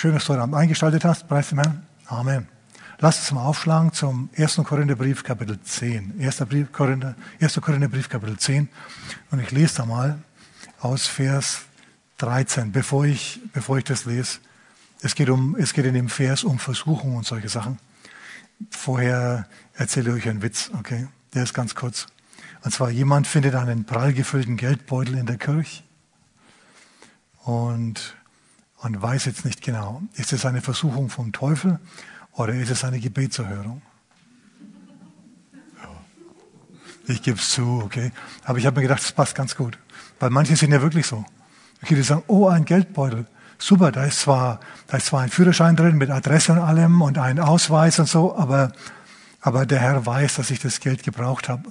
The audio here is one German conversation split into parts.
Schön, dass du heute Abend eingeschaltet hast. Preis dem Herrn. Amen. Lass uns mal aufschlagen zum 1. Korintherbrief, Kapitel 10. 1. Brief, Korinther, 1. Korintherbrief, Kapitel 10. Und ich lese da mal aus Vers 13, bevor ich, bevor ich das lese. Es geht, um, es geht in dem Vers um Versuchung und solche Sachen. Vorher erzähle ich euch einen Witz, okay? Der ist ganz kurz. Und zwar, jemand findet einen prall gefüllten Geldbeutel in der Kirche und, und weiß jetzt nicht genau, ist es eine Versuchung vom Teufel oder ist es eine Gebetserhörung? Ich gebe es zu, okay? Aber ich habe mir gedacht, das passt ganz gut. Weil manche sind ja wirklich so. Okay, die sagen, oh, ein Geldbeutel. Super, da ist zwar, da ist zwar ein Führerschein drin mit Adresse und allem und ein Ausweis und so, aber, aber der Herr weiß, dass ich das Geld gebraucht habe.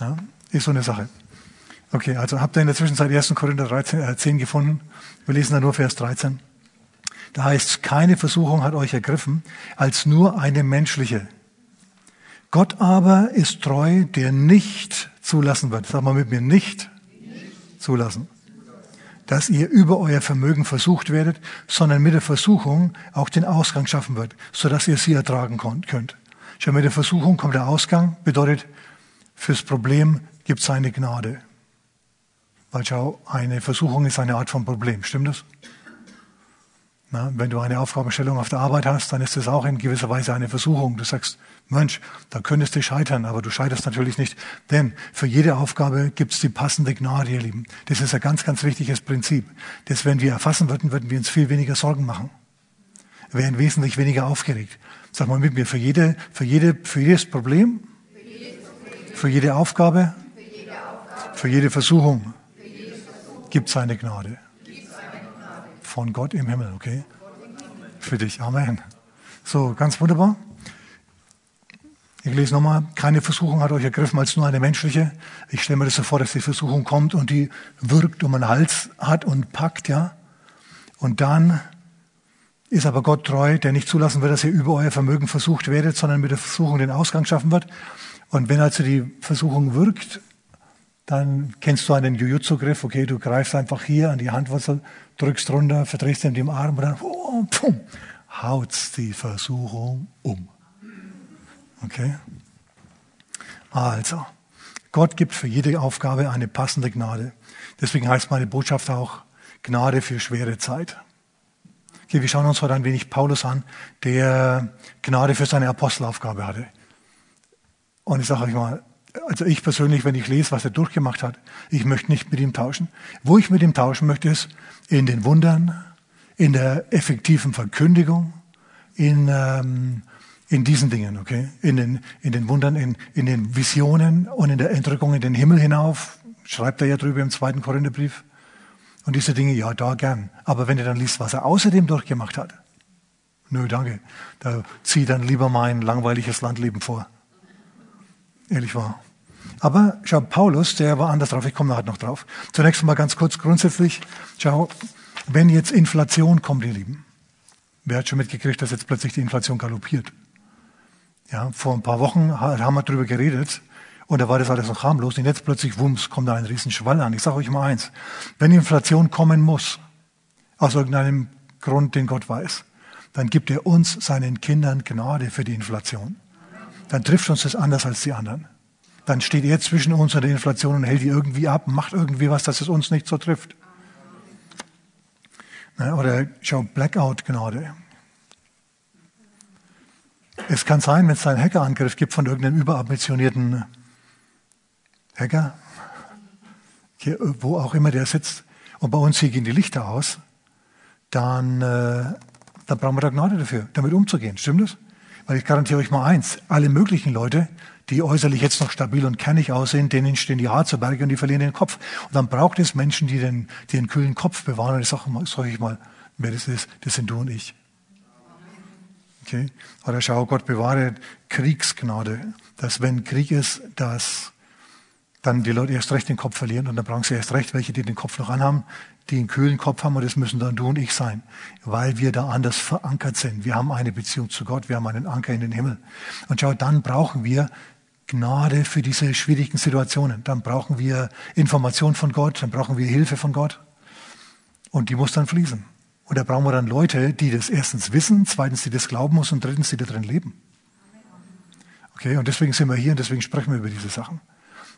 Ja, ist so eine Sache. Okay, also habt ihr in der Zwischenzeit 1. Korinther 13, äh, 10 gefunden? Wir lesen da nur Vers 13. Da heißt es, keine Versuchung hat euch ergriffen, als nur eine menschliche. Gott aber ist treu, der nicht zulassen wird. Sag mal mit mir, nicht zulassen. Dass ihr über euer Vermögen versucht werdet, sondern mit der Versuchung auch den Ausgang schaffen wird, sodass ihr sie ertragen könnt. Schau, mit der Versuchung kommt der Ausgang, bedeutet, fürs Problem gibt es eine Gnade. Weil schau, eine Versuchung ist eine Art von Problem, stimmt das? Na, wenn du eine Aufgabenstellung auf der Arbeit hast, dann ist das auch in gewisser Weise eine Versuchung. Du sagst, Mensch, da könntest du scheitern, aber du scheiterst natürlich nicht. Denn für jede Aufgabe gibt es die passende Gnade, ihr Lieben. Das ist ein ganz, ganz wichtiges Prinzip. Das, wenn wir erfassen würden, würden wir uns viel weniger Sorgen machen. Wir wären wesentlich weniger aufgeregt. Sag mal mit mir, für, jede, für, jede, für jedes Problem, für jede Aufgabe, für jede Versuchung gibt es eine Gnade von Gott im Himmel, okay? Für dich. Amen. So, ganz wunderbar. Ich lese nochmal, keine Versuchung hat euch ergriffen als nur eine menschliche. Ich stelle mir das so vor, dass die Versuchung kommt und die wirkt um den Hals hat und packt, ja. Und dann ist aber Gott treu, der nicht zulassen wird, dass ihr über euer Vermögen versucht werdet, sondern mit der Versuchung den Ausgang schaffen wird. Und wenn also die Versuchung wirkt, dann kennst du einen Jujutsu-Griff, okay, du greifst einfach hier an die Handwurzel, drückst runter, verdrehst ihm den Arm und dann oh, pum, haut's die Versuchung um. Okay? Also, Gott gibt für jede Aufgabe eine passende Gnade. Deswegen heißt meine Botschaft auch Gnade für schwere Zeit. Okay, wir schauen uns heute ein wenig Paulus an, der Gnade für seine Apostelaufgabe hatte. Und ich sage euch mal, also ich persönlich, wenn ich lese, was er durchgemacht hat, ich möchte nicht mit ihm tauschen. Wo ich mit ihm tauschen möchte, ist in den Wundern, in der effektiven Verkündigung, in, ähm, in diesen Dingen, okay? In den, in den Wundern, in, in den Visionen und in der Entrückung in den Himmel hinauf, schreibt er ja drüber im zweiten Korintherbrief. Und diese Dinge, ja, da gern. Aber wenn du dann liest, was er außerdem durchgemacht hat, nö, danke. Da zieh dann lieber mein langweiliges Landleben vor ehrlich wahr. Aber schau, Paulus, der war anders drauf, ich komme nachher noch drauf. Zunächst mal ganz kurz grundsätzlich, schau, wenn jetzt Inflation kommt, ihr Lieben, wer hat schon mitgekriegt, dass jetzt plötzlich die Inflation galoppiert? Ja, vor ein paar Wochen haben wir darüber geredet und da war das alles noch harmlos und jetzt plötzlich, wumms, kommt da ein Riesenschwall an. Ich sage euch mal eins, wenn Inflation kommen muss, aus irgendeinem Grund, den Gott weiß, dann gibt er uns, seinen Kindern, Gnade für die Inflation dann trifft uns das anders als die anderen. Dann steht er zwischen uns und der Inflation und hält die irgendwie ab, macht irgendwie was, dass es uns nicht so trifft. Oder schau, Blackout-Gnade. Es kann sein, wenn es einen Hackerangriff gibt von irgendeinem überambitionierten Hacker, wo auch immer der sitzt, und bei uns hier gehen die Lichter aus, dann, äh, dann brauchen wir da Gnade dafür, damit umzugehen. Stimmt das? Weil ich garantiere euch mal eins, alle möglichen Leute, die äußerlich jetzt noch stabil und kernig aussehen, denen stehen die Haare zu Berge und die verlieren den Kopf. Und dann braucht es Menschen, die den, die den kühlen Kopf bewahren. Und ich sage sag ich mal, wer das ist, das sind du und ich. Okay? Oder schau, Gott bewahre Kriegsgnade, dass wenn Krieg ist, dass dann die Leute erst recht den Kopf verlieren und dann brauchen sie erst recht welche, die den Kopf noch anhaben, die einen kühlen Kopf haben und das müssen dann du und ich sein, weil wir da anders verankert sind. Wir haben eine Beziehung zu Gott, wir haben einen Anker in den Himmel. Und schau, dann brauchen wir Gnade für diese schwierigen Situationen. Dann brauchen wir Information von Gott, dann brauchen wir Hilfe von Gott und die muss dann fließen. Und da brauchen wir dann Leute, die das erstens wissen, zweitens, die das glauben muss und drittens, die da drin leben. Okay, und deswegen sind wir hier und deswegen sprechen wir über diese Sachen.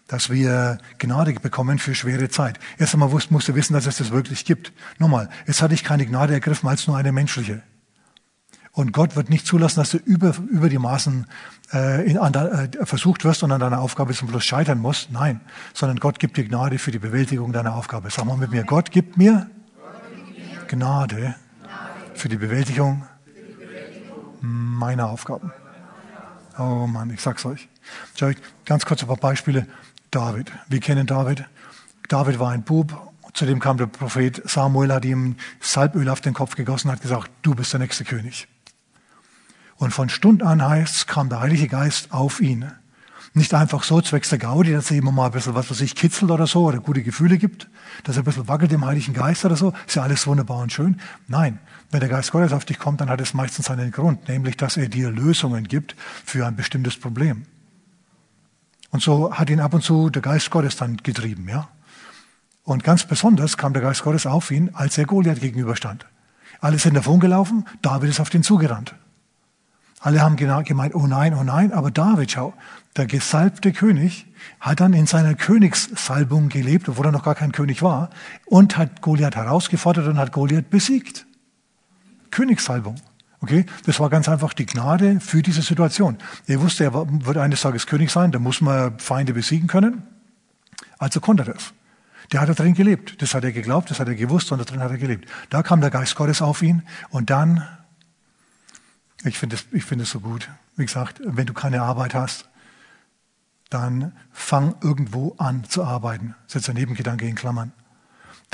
Dass wir Gnade bekommen für schwere Zeit. Erst einmal musst du wissen, dass es das wirklich gibt. Nochmal, jetzt hatte ich keine Gnade ergriffen als nur eine menschliche. Und Gott wird nicht zulassen, dass du über, über die Maßen äh, in, an, äh, versucht wirst und an deiner Aufgabe zum Schluss scheitern musst. Nein, sondern Gott gibt dir Gnade für die Bewältigung deiner Aufgabe. Sag mal mit mir, Gott gibt mir Gnade für die Bewältigung meiner Aufgaben. Oh Mann, ich sag's euch. Ganz kurz ein paar Beispiele. David. Wir kennen David. David war ein Bub. Zu dem kam der Prophet Samuel, hat ihm Salböl auf den Kopf gegossen, hat gesagt, du bist der nächste König. Und von Stund an heißt, kam der Heilige Geist auf ihn. Nicht einfach so zwecks der Gaudi, dass er immer mal ein bisschen was was sich kitzelt oder so oder gute Gefühle gibt, dass er ein bisschen wackelt im Heiligen Geist oder so. Ist ja alles wunderbar und schön. Nein, wenn der Geist Gottes auf dich kommt, dann hat es meistens einen Grund, nämlich dass er dir Lösungen gibt für ein bestimmtes Problem. Und so hat ihn ab und zu der Geist Gottes dann getrieben, ja. Und ganz besonders kam der Geist Gottes auf ihn, als er Goliath gegenüberstand. Alle sind davon gelaufen, David ist auf den zugerannt. Alle haben gemeint, oh nein, oh nein, aber David, schau, der gesalbte König hat dann in seiner Königssalbung gelebt, obwohl er noch gar kein König war, und hat Goliath herausgefordert und hat Goliath besiegt. Königssalbung. Okay, das war ganz einfach die Gnade für diese Situation. Er wusste, er wird eines Tages König sein, da muss man Feinde besiegen können. Also konnte er das. Der hat da drin gelebt. Das hat er geglaubt, das hat er gewusst und da drin hat er gelebt. Da kam der Geist Gottes auf ihn und dann ich finde es ich so gut. Wie gesagt, wenn du keine Arbeit hast, dann fang irgendwo an zu arbeiten. Setz der Nebengedanke in Klammern.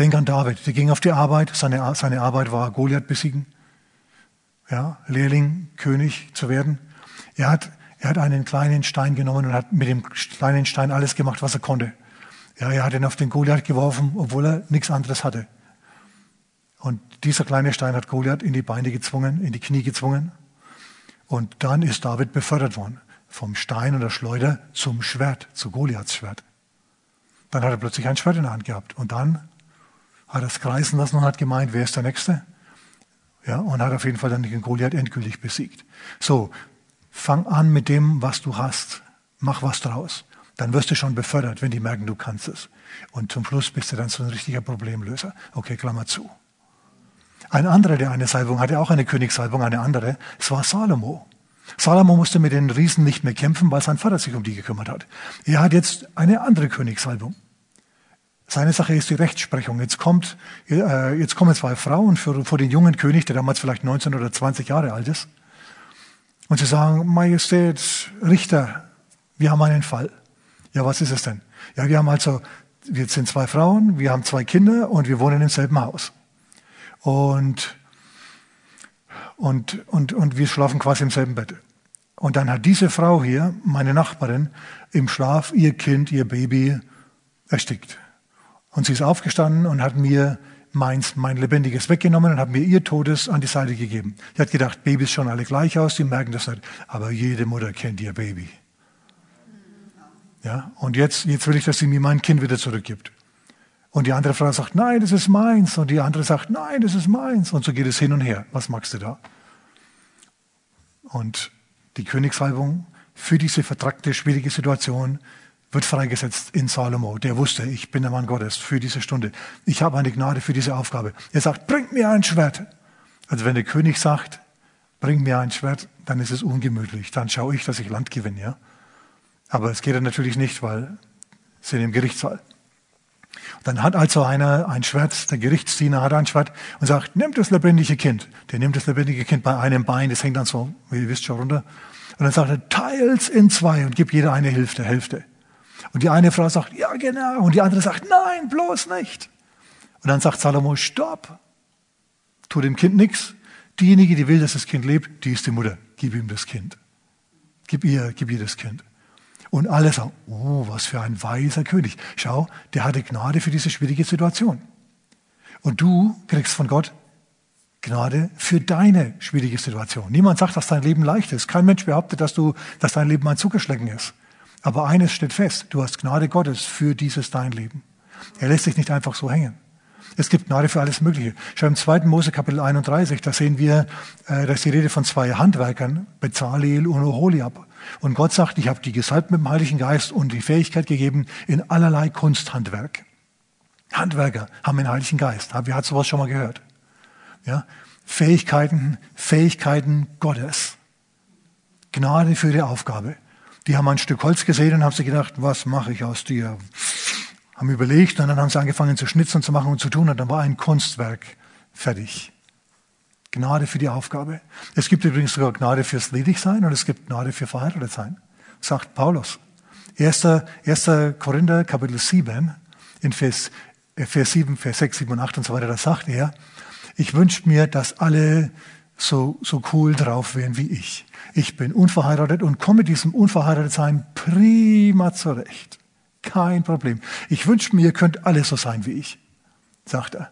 Denk an David. Der ging auf die Arbeit. Seine, seine Arbeit war Goliath besiegen. Ja, Lehrling, König zu werden. Er hat, er hat einen kleinen Stein genommen und hat mit dem kleinen Stein alles gemacht, was er konnte. Ja, er hat ihn auf den Goliath geworfen, obwohl er nichts anderes hatte. Und dieser kleine Stein hat Goliath in die Beine gezwungen, in die Knie gezwungen. Und dann ist David befördert worden. Vom Stein und der Schleuder zum Schwert, zu Goliaths Schwert. Dann hat er plötzlich ein Schwert in der Hand gehabt. Und dann hat er es kreisen lassen und hat gemeint, wer ist der Nächste? Ja, und hat auf jeden Fall dann den Goliath endgültig besiegt. So, fang an mit dem, was du hast. Mach was draus. Dann wirst du schon befördert, wenn die merken, du kannst es. Und zum Schluss bist du dann so ein richtiger Problemlöser. Okay, Klammer zu. Ein anderer, der eine Salbung hatte, auch eine Königssalbung, eine andere, es war Salomo. Salomo musste mit den Riesen nicht mehr kämpfen, weil sein Vater sich um die gekümmert hat. Er hat jetzt eine andere Königssalbung. Seine Sache ist die Rechtsprechung. Jetzt kommt, äh, jetzt kommen zwei Frauen für, vor den jungen König, der damals vielleicht 19 oder 20 Jahre alt ist. Und sie sagen, Majestät, Richter, wir haben einen Fall. Ja, was ist es denn? Ja, wir haben also, wir sind zwei Frauen, wir haben zwei Kinder und wir wohnen im selben Haus. Und, und, und, und wir schlafen quasi im selben Bett. Und dann hat diese Frau hier, meine Nachbarin, im Schlaf ihr Kind, ihr Baby erstickt. Und sie ist aufgestanden und hat mir meins, mein Lebendiges weggenommen und hat mir ihr Todes an die Seite gegeben. Sie hat gedacht, Babys schauen alle gleich aus, die merken das nicht. Aber jede Mutter kennt ihr Baby. Ja, und jetzt, jetzt will ich, dass sie mir mein Kind wieder zurückgibt. Und die andere Frau sagt, nein, das ist meins. Und die andere sagt, nein, das ist meins. Und so geht es hin und her. Was magst du da? Und die Königssalbung für diese vertrackte, schwierige Situation wird freigesetzt in Salomo. Der wusste, ich bin der Mann Gottes für diese Stunde. Ich habe eine Gnade für diese Aufgabe. Er sagt, bring mir ein Schwert. Also wenn der König sagt, bring mir ein Schwert, dann ist es ungemütlich. Dann schaue ich, dass ich Land gewinne. Ja? Aber es geht dann natürlich nicht, weil sie sind im Gerichtssaal. Dann hat also einer ein Schwert, der Gerichtsdiener hat ein Schwert und sagt, nimm das lebendige Kind. Der nimmt das lebendige Kind bei einem Bein, das hängt dann so, wie ihr wisst schon runter. Und dann sagt er, teils in zwei und gibt jeder eine Hälfte, Hälfte. Und die eine Frau sagt, ja genau. Und die andere sagt, nein, bloß nicht. Und dann sagt Salomo, stopp. Tu dem Kind nichts. Diejenige, die will, dass das Kind lebt, die ist die Mutter. Gib ihm das Kind. Gib ihr, gib ihr das Kind. Und alle sagen, oh, was für ein weiser König. Schau, der hatte Gnade für diese schwierige Situation. Und du kriegst von Gott Gnade für deine schwierige Situation. Niemand sagt, dass dein Leben leicht ist. Kein Mensch behauptet, dass, du, dass dein Leben ein Zuckerschlecken ist. Aber eines steht fest, du hast Gnade Gottes für dieses dein Leben. Er lässt dich nicht einfach so hängen. Es gibt Gnade für alles Mögliche. Schau im 2. Mose Kapitel 31, da sehen wir, äh, da ist die Rede von zwei Handwerkern, Bezalel und Oholiab. Und Gott sagt, ich habe die gesalbt mit dem Heiligen Geist und die Fähigkeit gegeben in allerlei Kunsthandwerk. Handwerker haben den Heiligen Geist. Wer hat sowas schon mal gehört? Ja? Fähigkeiten, Fähigkeiten Gottes. Gnade für die Aufgabe. Die haben ein Stück Holz gesehen und haben sich gedacht, was mache ich aus dir? Haben überlegt und dann haben sie angefangen zu schnitzen, zu machen und zu tun und dann war ein Kunstwerk fertig. Gnade für die Aufgabe. Es gibt übrigens sogar Gnade fürs Ledigsein und es gibt Gnade für Verheiratetsein, sagt Paulus. 1. 1. Korinther Kapitel 7, in Vers, äh, Vers 7, Vers 6, 7 und 8 und so weiter, da sagt er, ich wünsche mir, dass alle so, so cool drauf wären wie ich. Ich bin unverheiratet und komme mit diesem Unverheiratetsein prima zurecht. Kein Problem. Ich wünsche mir, ihr könnt alle so sein wie ich, sagt er.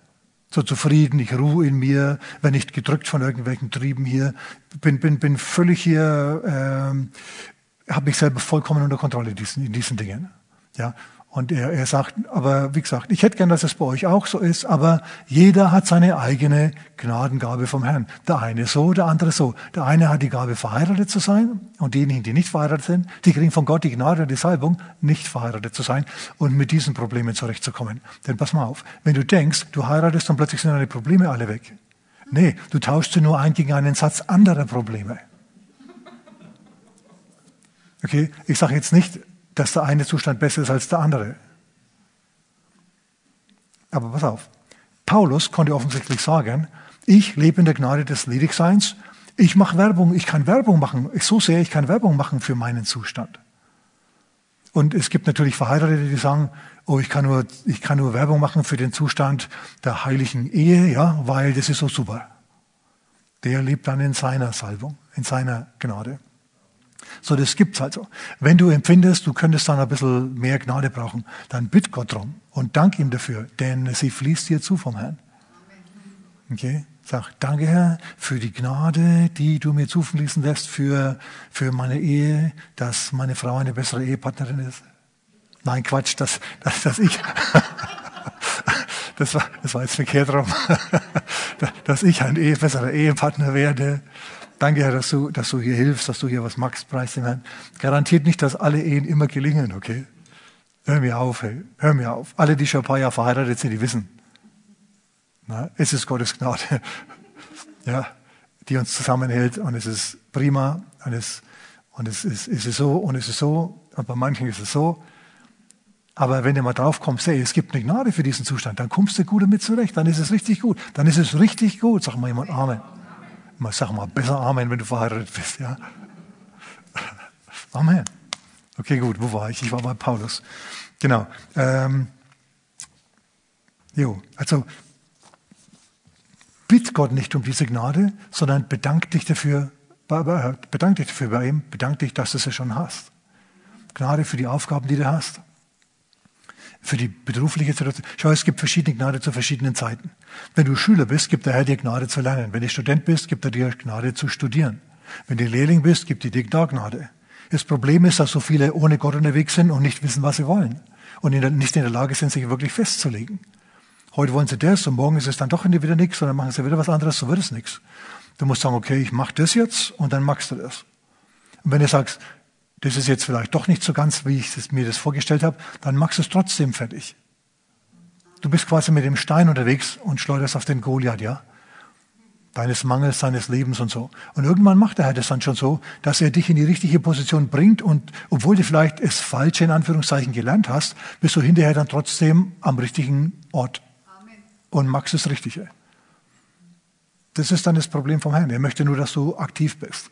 So zufrieden, ich ruhe in mir, wenn nicht gedrückt von irgendwelchen Trieben hier, bin, bin, bin völlig hier, ähm, habe mich selber vollkommen unter Kontrolle in diesen, in diesen Dingen. Ja, und er, er sagt, aber wie gesagt, ich hätte gern, dass es bei euch auch so ist, aber jeder hat seine eigene Gnadengabe vom Herrn. Der eine so, der andere so. Der eine hat die Gabe, verheiratet zu sein und diejenigen, die nicht verheiratet sind, die kriegen von Gott die Gnade und die Salbung, nicht verheiratet zu sein und mit diesen Problemen zurechtzukommen. Denn pass mal auf, wenn du denkst, du heiratest und plötzlich sind deine Probleme alle weg. Nee, du tauschst sie nur ein gegen einen Satz anderer Probleme. Okay, ich sage jetzt nicht, dass der eine Zustand besser ist als der andere. Aber pass auf. Paulus konnte offensichtlich sagen, ich lebe in der Gnade des Ledigseins. Ich mache Werbung, ich kann Werbung machen. So sehr, ich kann Werbung machen für meinen Zustand. Und es gibt natürlich Verheiratete, die sagen, oh, ich kann nur, ich kann nur Werbung machen für den Zustand der heiligen Ehe, ja, weil das ist so super. Der lebt dann in seiner Salbung, in seiner Gnade. So, das gibt's also. Wenn du empfindest, du könntest dann ein bisschen mehr Gnade brauchen, dann bitt Gott drum und dank ihm dafür, denn sie fließt dir zu vom Herrn. Okay? Sag, danke Herr für die Gnade, die du mir zufließen lässt für, für meine Ehe, dass meine Frau eine bessere Ehepartnerin ist. Nein, Quatsch, dass, dass, dass ich, das war, das war jetzt verkehrt rum, dass ich ein besserer Ehepartner werde. Danke, Herr, dass du, dass du hier hilfst, dass du hier was machst, preis dem Herrn. Garantiert nicht, dass alle Ehen immer gelingen, okay? Hör mir auf, hey. Hör mir auf. Alle, die schon ein paar Jahre verheiratet sind, die wissen. Na, es ist Gottes Gnade. Ja, die uns zusammenhält und es ist prima und es, und es ist, es ist so und es ist so und bei manchen ist es so. Aber wenn du mal drauf kommst, hey, es gibt eine Gnade für diesen Zustand, dann kommst du gut damit zurecht, dann ist es richtig gut. Dann ist es richtig gut, sag mal jemand Amen. Mal sag mal besser Amen, wenn du verheiratet bist, ja. Amen. Okay, gut, wo war ich? Ich war bei Paulus. Genau. Ähm, jo, also bitt Gott nicht um diese Gnade, sondern bedank dich dafür, bedank dich dafür bei ihm, bedank dich, dass du sie schon hast. Gnade für die Aufgaben, die du hast für die berufliche Situation. Schau, es gibt verschiedene Gnade zu verschiedenen Zeiten. Wenn du Schüler bist, gibt der Herr dir Gnade zu lernen. Wenn du Student bist, gibt er dir Gnade zu studieren. Wenn du Lehrling bist, gibt er dir Gnade. Das Problem ist, dass so viele ohne Gott unterwegs sind und nicht wissen, was sie wollen. Und nicht in der Lage sind, sich wirklich festzulegen. Heute wollen sie das und morgen ist es dann doch wieder nichts und dann machen sie wieder was anderes, so wird es nichts. Du musst sagen, okay, ich mache das jetzt und dann machst du das. Und wenn du sagst, das ist jetzt vielleicht doch nicht so ganz, wie ich mir das vorgestellt habe, dann machst du es trotzdem fertig. Du bist quasi mit dem Stein unterwegs und schleuderst auf den Goliath, ja? Deines Mangels, seines Lebens und so. Und irgendwann macht der Herr das dann schon so, dass er dich in die richtige Position bringt und obwohl du vielleicht es falsche in Anführungszeichen gelernt hast, bist du hinterher dann trotzdem am richtigen Ort Amen. und machst das Richtige. Das ist dann das Problem vom Herrn. Er möchte nur, dass du aktiv bist.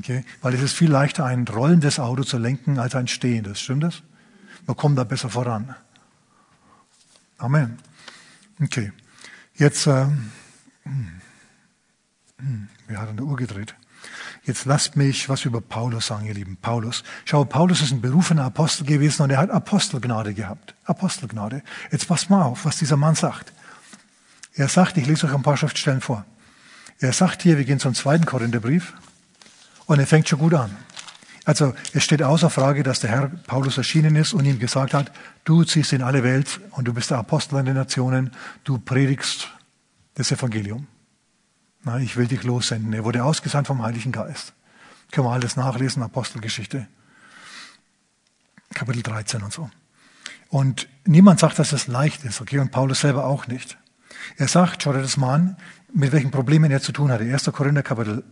Okay? Weil es ist viel leichter, ein rollendes Auto zu lenken, als ein stehendes. Stimmt das? Man kommt da besser voran. Amen. Okay. Jetzt, äh, wir haben eine Uhr gedreht. Jetzt lasst mich was über Paulus sagen, ihr Lieben. Paulus. Schau, Paulus ist ein berufener Apostel gewesen und er hat Apostelgnade gehabt. Apostelgnade. Jetzt passt mal auf, was dieser Mann sagt. Er sagt, ich lese euch ein paar Schriftstellen vor. Er sagt hier, wir gehen zum zweiten Korintherbrief. Und er fängt schon gut an. Also es steht außer Frage, dass der Herr Paulus erschienen ist und ihm gesagt hat, du ziehst in alle Welt und du bist der Apostel in den Nationen, du predigst das Evangelium. Na, ich will dich lossenden. Er wurde ausgesandt vom Heiligen Geist. Können wir alles nachlesen, Apostelgeschichte. Kapitel 13 und so. Und niemand sagt, dass es leicht ist, okay? Und Paulus selber auch nicht. Er sagt, schaut euch das mal an, mit welchen Problemen er zu tun hatte. 1. Korinther Kapitel,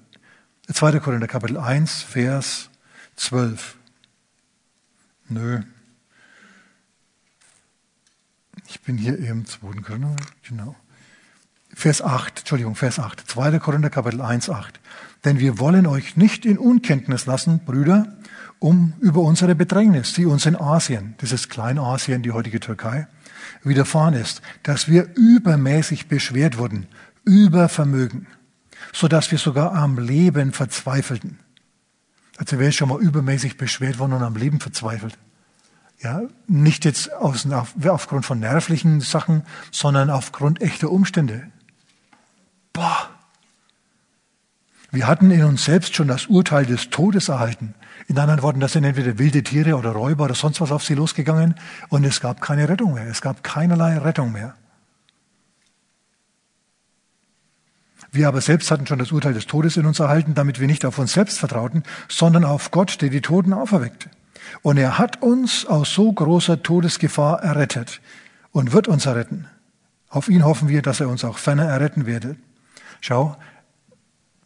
2. Korinther Kapitel 1, Vers 12. Nö. Ich bin hier im 2. Korinther, genau. Vers 8, Entschuldigung, Vers 8. 2. Korinther Kapitel 1, 8. Denn wir wollen euch nicht in Unkenntnis lassen, Brüder, um über unsere Bedrängnis, die uns in Asien, dieses Kleinasien, die heutige Türkei, widerfahren ist, dass wir übermäßig beschwert wurden, über Vermögen, so dass wir sogar am Leben verzweifelten. Also wer ist schon mal übermäßig beschwert worden und am Leben verzweifelt? Ja, nicht jetzt aus, aufgrund von nervlichen Sachen, sondern aufgrund echter Umstände. Boah. Wir hatten in uns selbst schon das Urteil des Todes erhalten. In anderen Worten, da sind entweder wilde Tiere oder Räuber oder sonst was auf sie losgegangen und es gab keine Rettung mehr. Es gab keinerlei Rettung mehr. Wir aber selbst hatten schon das Urteil des Todes in uns erhalten, damit wir nicht auf uns selbst vertrauten, sondern auf Gott, der die Toten auferweckt. Und er hat uns aus so großer Todesgefahr errettet und wird uns erretten. Auf ihn hoffen wir, dass er uns auch ferner erretten werde. Schau,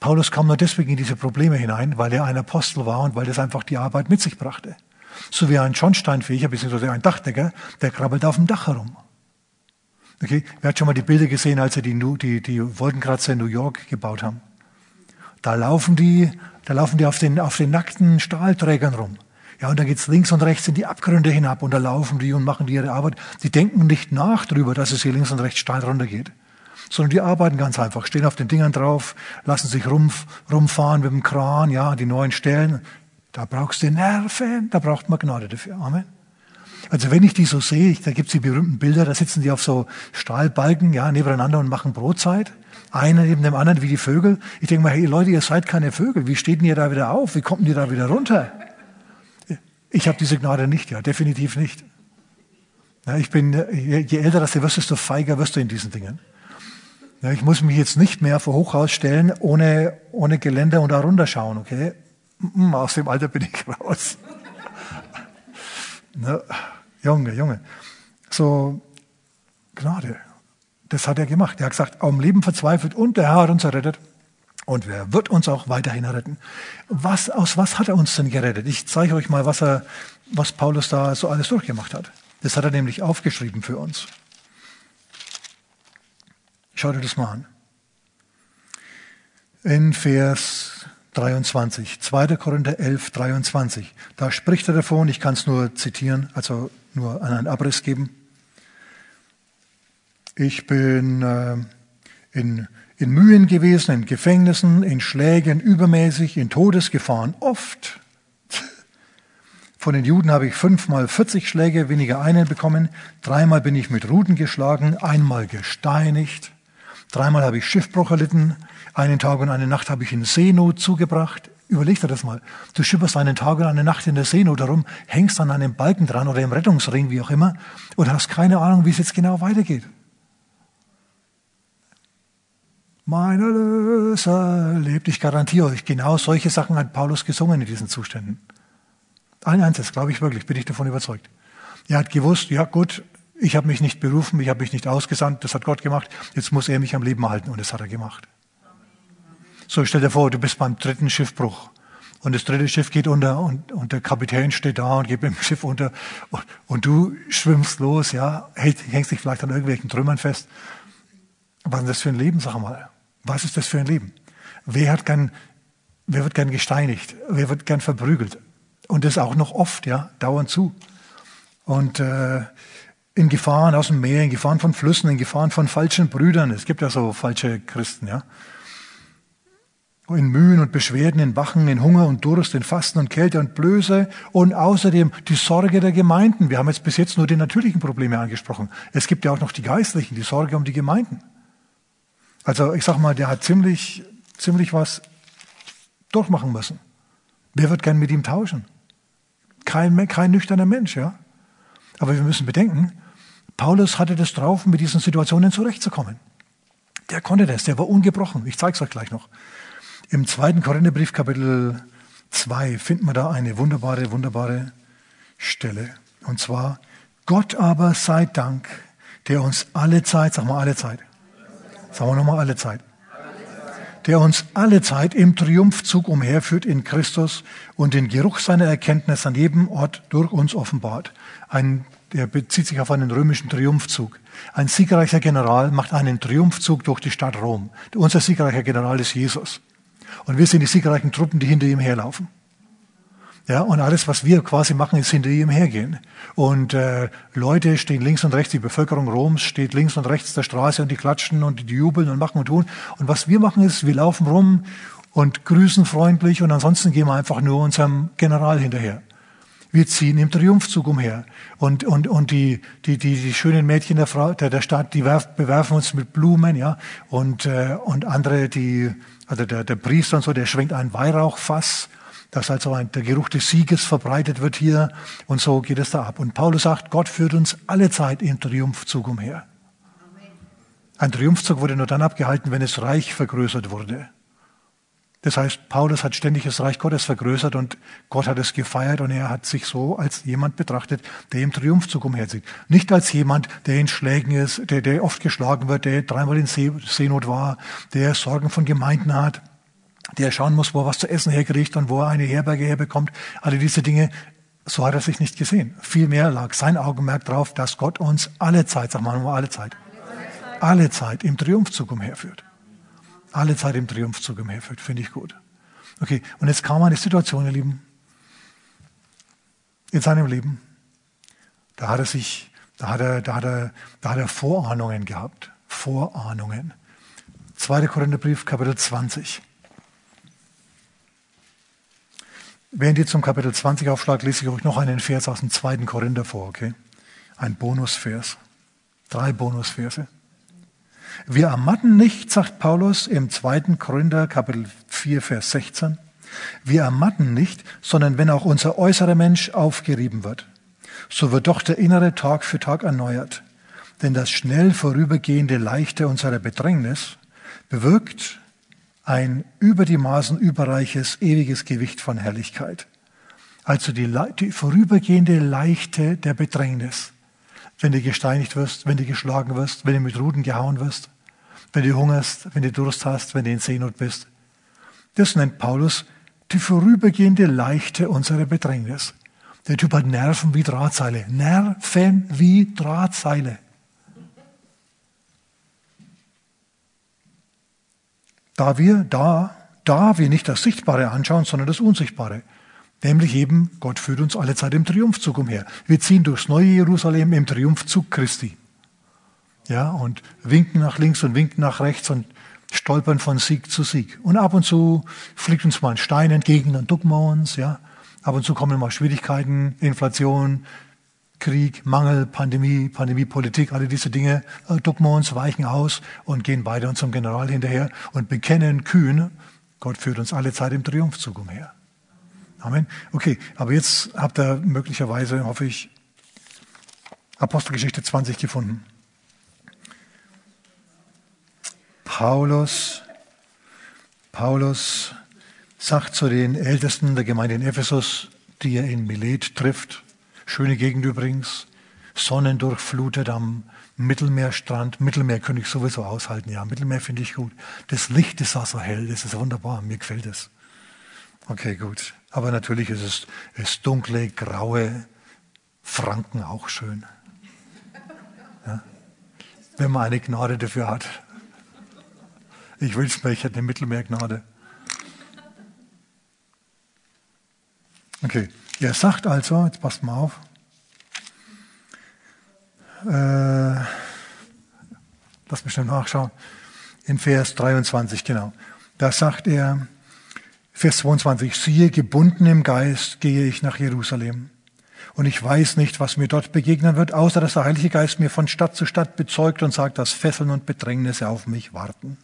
Paulus kam nur deswegen in diese Probleme hinein, weil er ein Apostel war und weil das einfach die Arbeit mit sich brachte. So wie ein Schornsteinfeger bzw. ein Dachdecker, der krabbelt auf dem Dach herum. Okay? Wer hat schon mal die Bilder gesehen, als sie die, die, die Wolkenkratzer in New York gebaut haben? Da laufen die, da laufen die auf den, auf den nackten Stahlträgern rum. Ja, und da geht's links und rechts in die Abgründe hinab und da laufen die und machen die ihre Arbeit. Die denken nicht nach darüber, dass es hier links und rechts steil runtergeht. Sondern die arbeiten ganz einfach, stehen auf den Dingern drauf, lassen sich rum, rumfahren mit dem Kran, ja, die neuen Stellen. Da brauchst du Nerven, da braucht man Gnade dafür. Amen. Also wenn ich die so sehe, da gibt's die berühmten Bilder, da sitzen die auf so Stahlbalken, ja, nebeneinander und machen Brotzeit. Einer neben dem anderen wie die Vögel. Ich denke mal, hey Leute, ihr seid keine Vögel. Wie steht denn ihr da wieder auf? Wie kommt ihr da wieder runter? Ich habe diese Gnade nicht, ja, definitiv nicht. Ja, ich bin, je älter das du wirst, desto feiger wirst du in diesen Dingen. Ja, ich muss mich jetzt nicht mehr vor Hochhaus stellen, ohne, ohne Geländer und da runterschauen, okay? Aus dem Alter bin ich raus. Ne? Junge, Junge. So, Gnade. Das hat er gemacht. Er hat gesagt, am Leben verzweifelt und der Herr hat uns errettet. Und wer wird uns auch weiterhin retten? Was, aus was hat er uns denn gerettet? Ich zeige euch mal, was, er, was Paulus da so alles durchgemacht hat. Das hat er nämlich aufgeschrieben für uns. Schaut euch das mal an. In Vers 23, 2. Korinther 11, 23. Da spricht er davon, ich kann es nur zitieren, also nur einen Abriss geben. Ich bin äh, in, in Mühen gewesen, in Gefängnissen, in Schlägen übermäßig, in Todesgefahren oft. Von den Juden habe ich fünfmal 40 Schläge, weniger einen bekommen. Dreimal bin ich mit Ruten geschlagen, einmal gesteinigt. Dreimal habe ich Schiffbruch erlitten. Einen Tag und eine Nacht habe ich in Seenot zugebracht. Überleg dir das mal. Du schipperst einen Tag und eine Nacht in der Seenot herum, hängst an einem Balken dran oder im Rettungsring, wie auch immer, und hast keine Ahnung, wie es jetzt genau weitergeht. Mein Erlöser lebt. Ich garantiere euch, genau solche Sachen hat Paulus gesungen in diesen Zuständen. Ein einziges, glaube ich wirklich, bin ich davon überzeugt. Er hat gewusst, ja gut, ich habe mich nicht berufen, ich habe mich nicht ausgesandt, das hat Gott gemacht, jetzt muss er mich am Leben halten und das hat er gemacht. So, stell dir vor, du bist beim dritten Schiffbruch und das dritte Schiff geht unter und, und der Kapitän steht da und geht mit dem Schiff unter und, und du schwimmst los, ja, hängst dich vielleicht an irgendwelchen Trümmern fest. Was ist das für ein Leben, sag mal? Was ist das für ein Leben? Wer hat gern, wer wird gern gesteinigt? Wer wird gern verprügelt? Und das auch noch oft, ja, dauernd zu. Und äh, in Gefahren aus dem Meer, in Gefahren von Flüssen, in Gefahren von falschen Brüdern. Es gibt ja so falsche Christen, ja. In Mühen und Beschwerden, in Wachen, in Hunger und Durst, in Fasten und Kälte und Blöße und außerdem die Sorge der Gemeinden. Wir haben jetzt bis jetzt nur die natürlichen Probleme angesprochen. Es gibt ja auch noch die geistlichen, die Sorge um die Gemeinden. Also ich sag mal, der hat ziemlich, ziemlich was durchmachen müssen. Wer wird gern mit ihm tauschen? Kein, kein nüchterner Mensch, ja. Aber wir müssen bedenken, Paulus hatte das drauf, mit diesen Situationen zurechtzukommen. Der konnte das, der war ungebrochen. Ich zeige es euch gleich noch. Im zweiten Korintherbrief, Kapitel 2, finden wir da eine wunderbare, wunderbare Stelle. Und zwar, Gott aber sei Dank, der uns alle Zeit, sag mal alle Zeit, sagen wir nochmal alle Zeit, der uns alle Zeit im Triumphzug umherführt in Christus und den Geruch seiner Erkenntnis an jedem Ort durch uns offenbart. Ein, der bezieht sich auf einen römischen Triumphzug. Ein siegreicher General macht einen Triumphzug durch die Stadt Rom. Unser siegreicher General ist Jesus. Und wir sind die siegreichen Truppen, die hinter ihm herlaufen. Ja, und alles, was wir quasi machen, ist hinter ihm hergehen. Und äh, Leute stehen links und rechts, die Bevölkerung Roms steht links und rechts der Straße und die klatschen und die jubeln und machen und tun. Und was wir machen ist, wir laufen rum und grüßen freundlich und ansonsten gehen wir einfach nur unserem General hinterher. Wir ziehen im Triumphzug umher. Und, und, und die, die, die, die schönen Mädchen der, Frau, der, der Stadt, die werf, bewerfen uns mit Blumen, ja. Und, äh, und andere, die, also der, der Priester und so, der schwenkt ein Weihrauchfass dass also ein, der Geruch des Sieges verbreitet wird hier und so geht es da ab. Und Paulus sagt, Gott führt uns alle Zeit im Triumphzug umher. Ein Triumphzug wurde nur dann abgehalten, wenn das Reich vergrößert wurde. Das heißt, Paulus hat ständig das Reich Gottes vergrößert und Gott hat es gefeiert und er hat sich so als jemand betrachtet, der im Triumphzug umherzieht. Nicht als jemand, der in Schlägen ist, der, der oft geschlagen wird, der dreimal in Seenot war, der Sorgen von Gemeinden hat, der schauen muss, wo er was zu essen herkriegt und wo er eine Herberge herbekommt. Alle diese Dinge, so hat er sich nicht gesehen. Vielmehr lag sein Augenmerk darauf, dass Gott uns alle Zeit, sag mal nur alle Zeit, alle Zeit im Triumphzug umherführt. Alle Zeit im Triumphzug umherführt, finde ich gut. Okay, und jetzt kam eine Situation, ihr Lieben, in seinem Leben. Da hat er sich, da hat er, da hat er, da hat er Vorahnungen gehabt. Vorahnungen. 2. Korintherbrief, Kapitel 20. Während ihr zum Kapitel 20 aufschlagt, lese ich euch noch einen Vers aus dem zweiten Korinther vor, okay? Ein Bonusvers. Drei Bonusverse. Wir ermatten nicht, sagt Paulus im zweiten Korinther, Kapitel 4, Vers 16. Wir ermatten nicht, sondern wenn auch unser äußerer Mensch aufgerieben wird, so wird doch der innere Tag für Tag erneuert. Denn das schnell vorübergehende Leichte unserer Bedrängnis bewirkt ein über die Maßen überreiches, ewiges Gewicht von Herrlichkeit. Also die, die vorübergehende Leichte der Bedrängnis. Wenn du gesteinigt wirst, wenn du geschlagen wirst, wenn du mit Ruden gehauen wirst, wenn du hungerst, wenn du Durst hast, wenn du in Seenot bist. Das nennt Paulus die vorübergehende Leichte unserer Bedrängnis. Der Typ hat Nerven wie Drahtseile. Nerven wie Drahtseile. da wir, da, da wir nicht das Sichtbare anschauen, sondern das Unsichtbare. Nämlich eben, Gott führt uns alle Zeit im Triumphzug umher. Wir ziehen durchs neue Jerusalem im Triumphzug Christi. Ja, und winken nach links und winken nach rechts und stolpern von Sieg zu Sieg. Und ab und zu fliegt uns mal ein Stein entgegen, dann ducken wir uns, ja. Ab und zu kommen mal Schwierigkeiten, Inflation, Krieg, Mangel, Pandemie, Pandemiepolitik, alle diese Dinge, äh, ducken wir uns, weichen aus und gehen beide unserem General hinterher und bekennen kühn, Gott führt uns alle Zeit im Triumphzug umher. Amen. Okay, aber jetzt habt ihr möglicherweise, hoffe ich, Apostelgeschichte 20 gefunden. Paulus, Paulus sagt zu den Ältesten der Gemeinde in Ephesus, die er in Milet trifft, Schöne Gegend übrigens. Sonnendurchflutet am Mittelmeerstrand. Mittelmeer könnte ich sowieso aushalten, ja. Mittelmeer finde ich gut. Das Licht ist auch so hell, das ist wunderbar, mir gefällt es. Okay, gut. Aber natürlich ist es ist dunkle, graue Franken auch schön. Ja? Wenn man eine Gnade dafür hat. Ich wünsche mir, ich hätte eine Mittelmeergnade. Okay. Er sagt also, jetzt passt mal auf, äh, lass mich schnell nachschauen, in Vers 23, genau. Da sagt er, Vers 22, siehe, gebunden im Geist gehe ich nach Jerusalem. Und ich weiß nicht, was mir dort begegnen wird, außer dass der Heilige Geist mir von Stadt zu Stadt bezeugt und sagt, dass Fesseln und Bedrängnisse auf mich warten.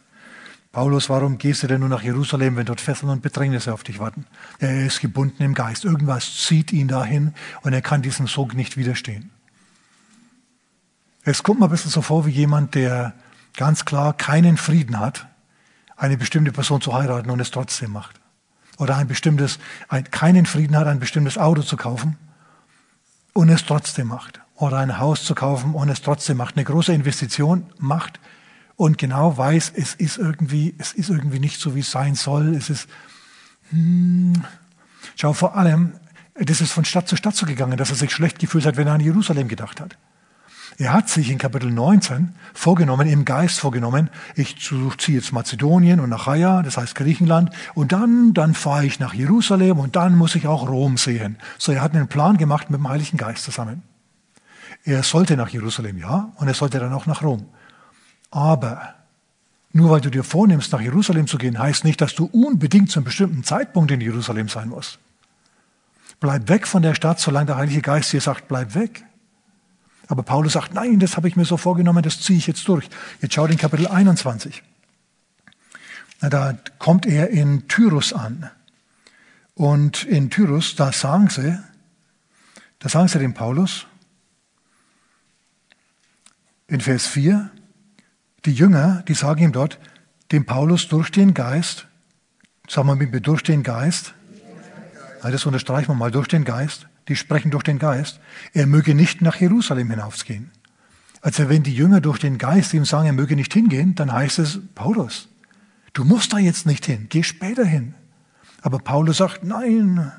Paulus, warum gehst du denn nur nach Jerusalem, wenn dort Fesseln und Bedrängnisse auf dich warten? Er ist gebunden im Geist. Irgendwas zieht ihn dahin und er kann diesem Sog nicht widerstehen. Es kommt mir ein bisschen so vor wie jemand, der ganz klar keinen Frieden hat, eine bestimmte Person zu heiraten und es trotzdem macht. Oder ein bestimmtes, ein, keinen Frieden hat, ein bestimmtes Auto zu kaufen und es trotzdem macht. Oder ein Haus zu kaufen und es trotzdem macht. Eine große Investition macht und genau weiß, es ist irgendwie, es ist irgendwie nicht so, wie es sein soll. Es ist, hm, schau, vor allem, das ist von Stadt zu Stadt so gegangen, dass er sich schlecht gefühlt hat, wenn er an Jerusalem gedacht hat. Er hat sich in Kapitel 19 vorgenommen, im Geist vorgenommen, ich ziehe jetzt Mazedonien und Achaia, das heißt Griechenland, und dann, dann fahre ich nach Jerusalem und dann muss ich auch Rom sehen. So, er hat einen Plan gemacht mit dem Heiligen Geist zusammen. Er sollte nach Jerusalem, ja, und er sollte dann auch nach Rom. Aber nur weil du dir vornimmst, nach Jerusalem zu gehen, heißt nicht, dass du unbedingt zu einem bestimmten Zeitpunkt in Jerusalem sein musst. Bleib weg von der Stadt, solange der Heilige Geist dir sagt, bleib weg. Aber Paulus sagt, nein, das habe ich mir so vorgenommen, das ziehe ich jetzt durch. Jetzt schau den Kapitel 21. Na, da kommt er in Tyrus an. Und in Tyrus, da sagen sie, da sagen sie dem Paulus, in Vers 4, die Jünger, die sagen ihm dort, dem Paulus durch den Geist, sagen wir mit mir durch den Geist, das unterstreichen wir mal, durch den Geist, die sprechen durch den Geist, er möge nicht nach Jerusalem hinaufgehen. Also wenn die Jünger durch den Geist ihm sagen, er möge nicht hingehen, dann heißt es, Paulus, du musst da jetzt nicht hin, geh später hin. Aber Paulus sagt, nein,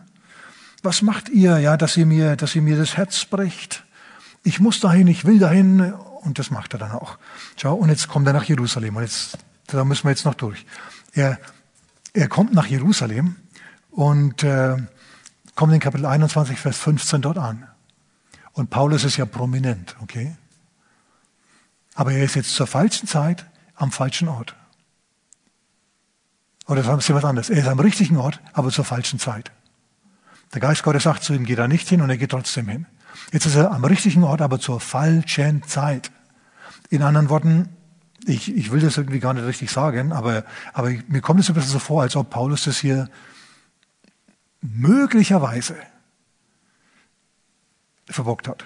was macht ihr, ja, dass ihr mir, dass ihr mir das Herz bricht? Ich muss dahin, ich will dahin, und das macht er dann auch. Schau, und jetzt kommt er nach Jerusalem. Und jetzt, da müssen wir jetzt noch durch. Er, er kommt nach Jerusalem und äh, kommt in Kapitel 21, Vers 15 dort an. Und Paulus ist ja prominent, okay? Aber er ist jetzt zur falschen Zeit am falschen Ort. Oder sagen Sie was anderes. Er ist am richtigen Ort, aber zur falschen Zeit. Der Geist Gottes sagt zu ihm, geh da nicht hin und er geht trotzdem hin. Jetzt ist er am richtigen Ort, aber zur falschen Zeit. In anderen Worten, ich, ich will das irgendwie gar nicht richtig sagen, aber, aber mir kommt es ein bisschen so vor, als ob Paulus das hier möglicherweise verbockt hat,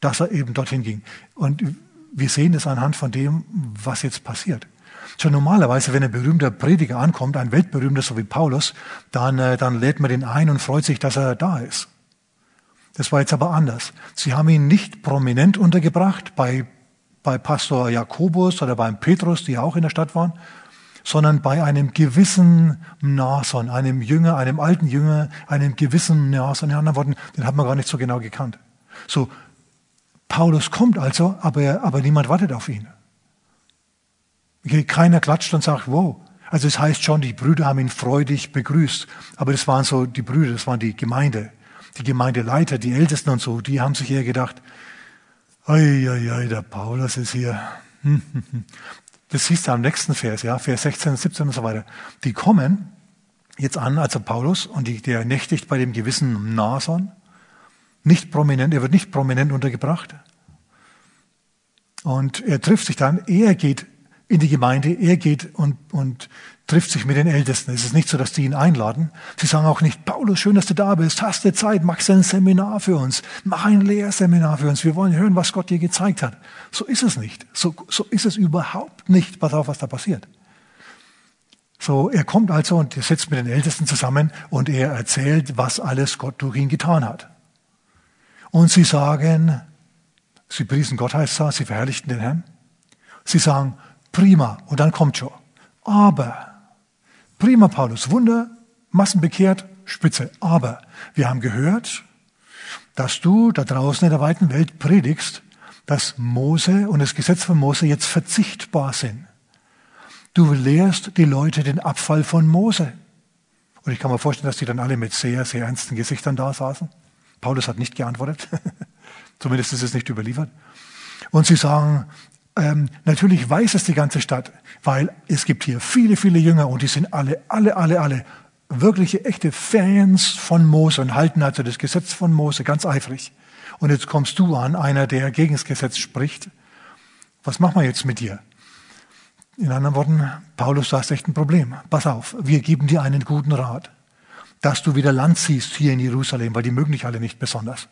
dass er eben dorthin ging. Und wir sehen das anhand von dem, was jetzt passiert. Schon normalerweise, wenn ein berühmter Prediger ankommt, ein weltberühmter, so wie Paulus, dann, äh, dann lädt man den ein und freut sich, dass er da ist. Das war jetzt aber anders. Sie haben ihn nicht prominent untergebracht bei, bei Pastor Jakobus oder beim Petrus, die auch in der Stadt waren, sondern bei einem gewissen Nason, einem Jünger, einem alten Jünger, einem gewissen Nason. In anderen Worten, den hat man gar nicht so genau gekannt. So, Paulus kommt also, aber, aber niemand wartet auf ihn. Keiner klatscht und sagt, wow. Also es heißt schon, die Brüder haben ihn freudig begrüßt. Aber das waren so die Brüder, das waren die Gemeinde die Gemeindeleiter, die Ältesten und so, die haben sich eher gedacht, oi, oi, oi, der Paulus ist hier. Das siehst du am nächsten Vers, ja, Vers 16, 17 und so weiter. Die kommen jetzt an, also Paulus, und die, der nächtigt bei dem gewissen Nason, nicht prominent, er wird nicht prominent untergebracht. Und er trifft sich dann, er geht in die Gemeinde, er geht und, und trifft sich mit den Ältesten. Es ist nicht so, dass die ihn einladen. Sie sagen auch nicht, Paulus, schön, dass du da bist. Hast du Zeit? Mach ein Seminar für uns. Mach ein Lehrseminar für uns. Wir wollen hören, was Gott dir gezeigt hat. So ist es nicht. So, so ist es überhaupt nicht. Pass auf, was da passiert. So, er kommt also und er sitzt mit den Ältesten zusammen und er erzählt, was alles Gott durch ihn getan hat. Und sie sagen, sie priesen Gott heißt es, sie verherrlichten den Herrn. Sie sagen, prima, und dann kommt schon. Aber Prima, Paulus. Wunder, Massen bekehrt, spitze. Aber wir haben gehört, dass du da draußen in der weiten Welt predigst, dass Mose und das Gesetz von Mose jetzt verzichtbar sind. Du lehrst die Leute den Abfall von Mose. Und ich kann mir vorstellen, dass die dann alle mit sehr, sehr ernsten Gesichtern da saßen. Paulus hat nicht geantwortet. Zumindest ist es nicht überliefert. Und sie sagen, ähm, natürlich weiß es die ganze Stadt, weil es gibt hier viele, viele Jünger und die sind alle, alle, alle, alle wirkliche, echte Fans von Mose und halten also das Gesetz von Mose ganz eifrig. Und jetzt kommst du an, einer, der gegen das Gesetz spricht. Was machen wir jetzt mit dir? In anderen Worten, Paulus, du hast echt ein Problem. Pass auf, wir geben dir einen guten Rat, dass du wieder Land siehst hier in Jerusalem, weil die mögen dich alle nicht besonders.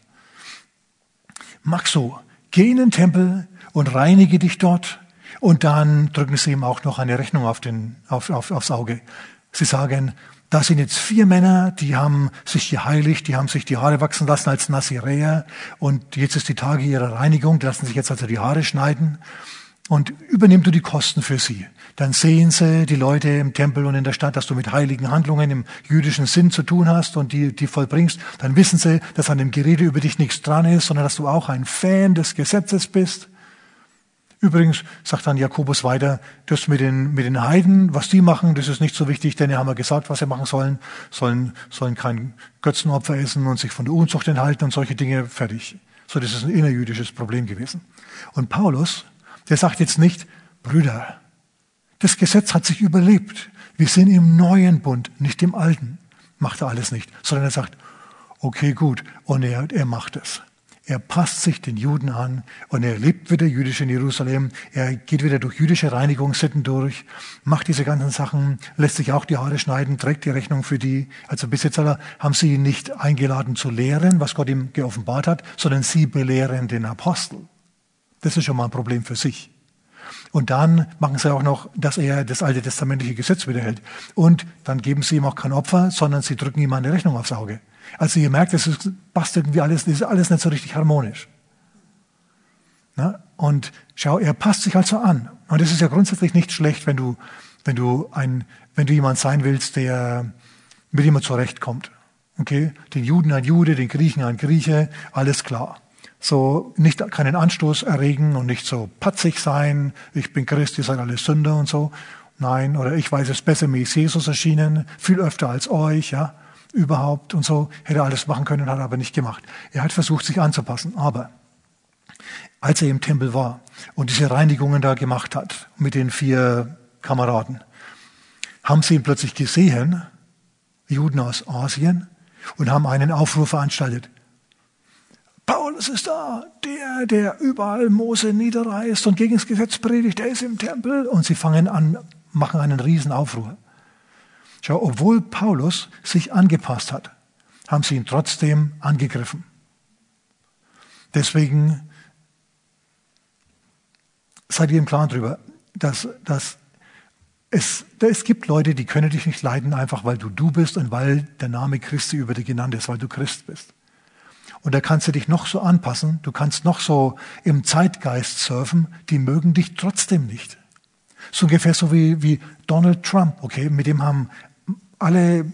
Mach so, geh in den Tempel und reinige dich dort und dann drücken sie ihm auch noch eine Rechnung auf den, auf, auf, aufs Auge. Sie sagen, da sind jetzt vier Männer, die haben sich geheiligt, die haben sich die Haare wachsen lassen als Naziräer und jetzt ist die Tage ihrer Reinigung, die lassen sich jetzt also die Haare schneiden und übernimm du die Kosten für sie. Dann sehen sie die Leute im Tempel und in der Stadt, dass du mit heiligen Handlungen im jüdischen Sinn zu tun hast und die, die vollbringst. Dann wissen sie, dass an dem Gerede über dich nichts dran ist, sondern dass du auch ein Fan des Gesetzes bist. Übrigens sagt dann Jakobus weiter, das mit den, mit den Heiden, was die machen, das ist nicht so wichtig, denn die haben ja gesagt, was sie machen sollen, sollen, sollen kein Götzenopfer essen und sich von der Unzucht enthalten und solche Dinge, fertig. So, das ist ein innerjüdisches Problem gewesen. Und Paulus, der sagt jetzt nicht, Brüder, das Gesetz hat sich überlebt. Wir sind im neuen Bund, nicht im alten. Macht er alles nicht, sondern er sagt, okay, gut. Und er, er macht es. Er passt sich den Juden an und er lebt wieder jüdisch in Jerusalem. Er geht wieder durch jüdische Reinigungssitten durch, macht diese ganzen Sachen, lässt sich auch die Haare schneiden, trägt die Rechnung für die. Also bis jetzt haben sie ihn nicht eingeladen zu lehren, was Gott ihm geoffenbart hat, sondern sie belehren den Apostel. Das ist schon mal ein Problem für sich. Und dann machen sie auch noch, dass er das alte testamentliche Gesetz wiederhält. Und dann geben sie ihm auch kein Opfer, sondern sie drücken ihm eine Rechnung aufs Auge. Also ihr merkt, es passt irgendwie alles, das ist alles nicht so richtig harmonisch. Na? Und schau, er passt sich also an. Und es ist ja grundsätzlich nicht schlecht, wenn du, wenn du ein, wenn du jemand sein willst, der mit dem man zurechtkommt. Okay? Den Juden ein Jude, den Griechen ein Grieche, alles klar. So nicht keinen Anstoß erregen und nicht so patzig sein, ich bin Christ, ihr seid alle Sünder und so. Nein, oder ich weiß es besser, mir ist Jesus erschienen, viel öfter als euch, ja überhaupt und so. Hätte alles machen können, hat er aber nicht gemacht. Er hat versucht, sich anzupassen. Aber als er im Tempel war und diese Reinigungen da gemacht hat mit den vier Kameraden, haben sie ihn plötzlich gesehen, Juden aus Asien, und haben einen Aufruf veranstaltet. Paulus ist da, der, der überall Mose niederreißt und gegen das Gesetz predigt, der ist im Tempel. Und sie fangen an, machen einen riesen Aufruhr. Schau, obwohl Paulus sich angepasst hat, haben sie ihn trotzdem angegriffen. Deswegen seid ihr im Klaren darüber, dass, dass es, es gibt Leute, die können dich nicht leiden, einfach weil du du bist und weil der Name Christi über dich genannt ist, weil du Christ bist. Und da kannst du dich noch so anpassen, du kannst noch so im Zeitgeist surfen, die mögen dich trotzdem nicht. So ungefähr so wie, wie Donald Trump, okay, mit dem haben alle